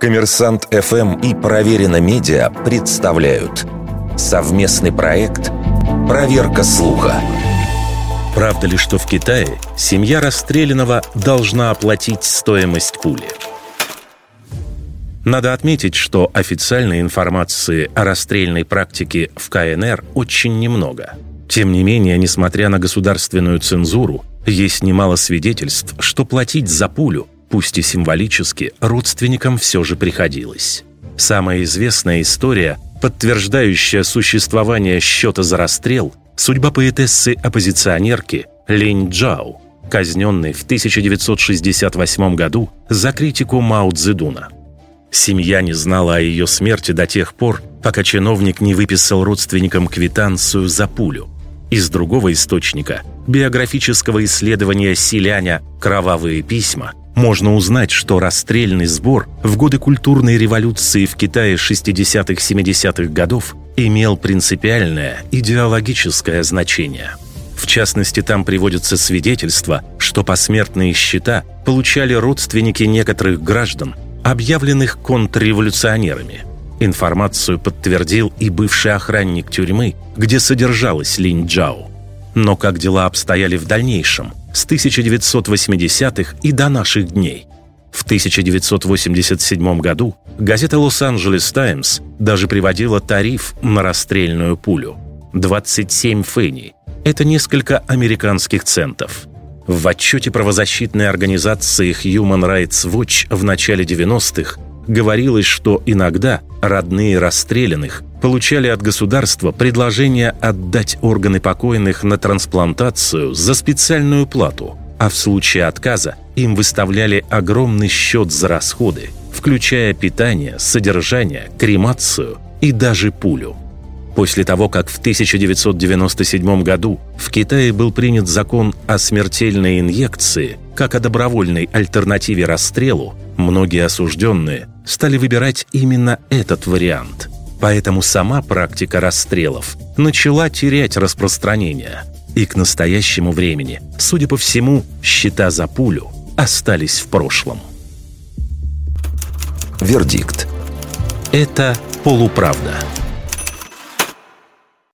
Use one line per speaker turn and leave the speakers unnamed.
Коммерсант ФМ и Проверено Медиа представляют совместный проект «Проверка слуха».
Правда ли, что в Китае семья расстрелянного должна оплатить стоимость пули? Надо отметить, что официальной информации о расстрельной практике в КНР очень немного. Тем не менее, несмотря на государственную цензуру, есть немало свидетельств, что платить за пулю пусть и символически, родственникам все же приходилось. Самая известная история, подтверждающая существование счета за расстрел, судьба поэтессы-оппозиционерки Линь Джао, казненной в 1968 году за критику Мао Цзэдуна. Семья не знала о ее смерти до тех пор, пока чиновник не выписал родственникам квитанцию за пулю. Из другого источника, биографического исследования Силяня «Кровавые письма», можно узнать, что расстрельный сбор в годы культурной революции в Китае 60-70-х годов имел принципиальное идеологическое значение. В частности, там приводятся свидетельства, что посмертные счета получали родственники некоторых граждан, объявленных контрреволюционерами. Информацию подтвердил и бывший охранник тюрьмы, где содержалась Линь Джао. Но как дела обстояли в дальнейшем – с 1980-х и до наших дней. В 1987 году газета «Лос-Анджелес Таймс» даже приводила тариф на расстрельную пулю – 27 фенни. Это несколько американских центов. В отчете правозащитной организации Human Rights Watch в начале 90-х говорилось, что иногда родные расстрелянных получали от государства предложение отдать органы покойных на трансплантацию за специальную плату, а в случае отказа им выставляли огромный счет за расходы, включая питание, содержание, кремацию и даже пулю. После того, как в 1997 году в Китае был принят закон о смертельной инъекции, как о добровольной альтернативе расстрелу, многие осужденные стали выбирать именно этот вариант – Поэтому сама практика расстрелов начала терять распространение. И к настоящему времени, судя по всему, счета за пулю остались в прошлом.
Вердикт.
Это полуправда.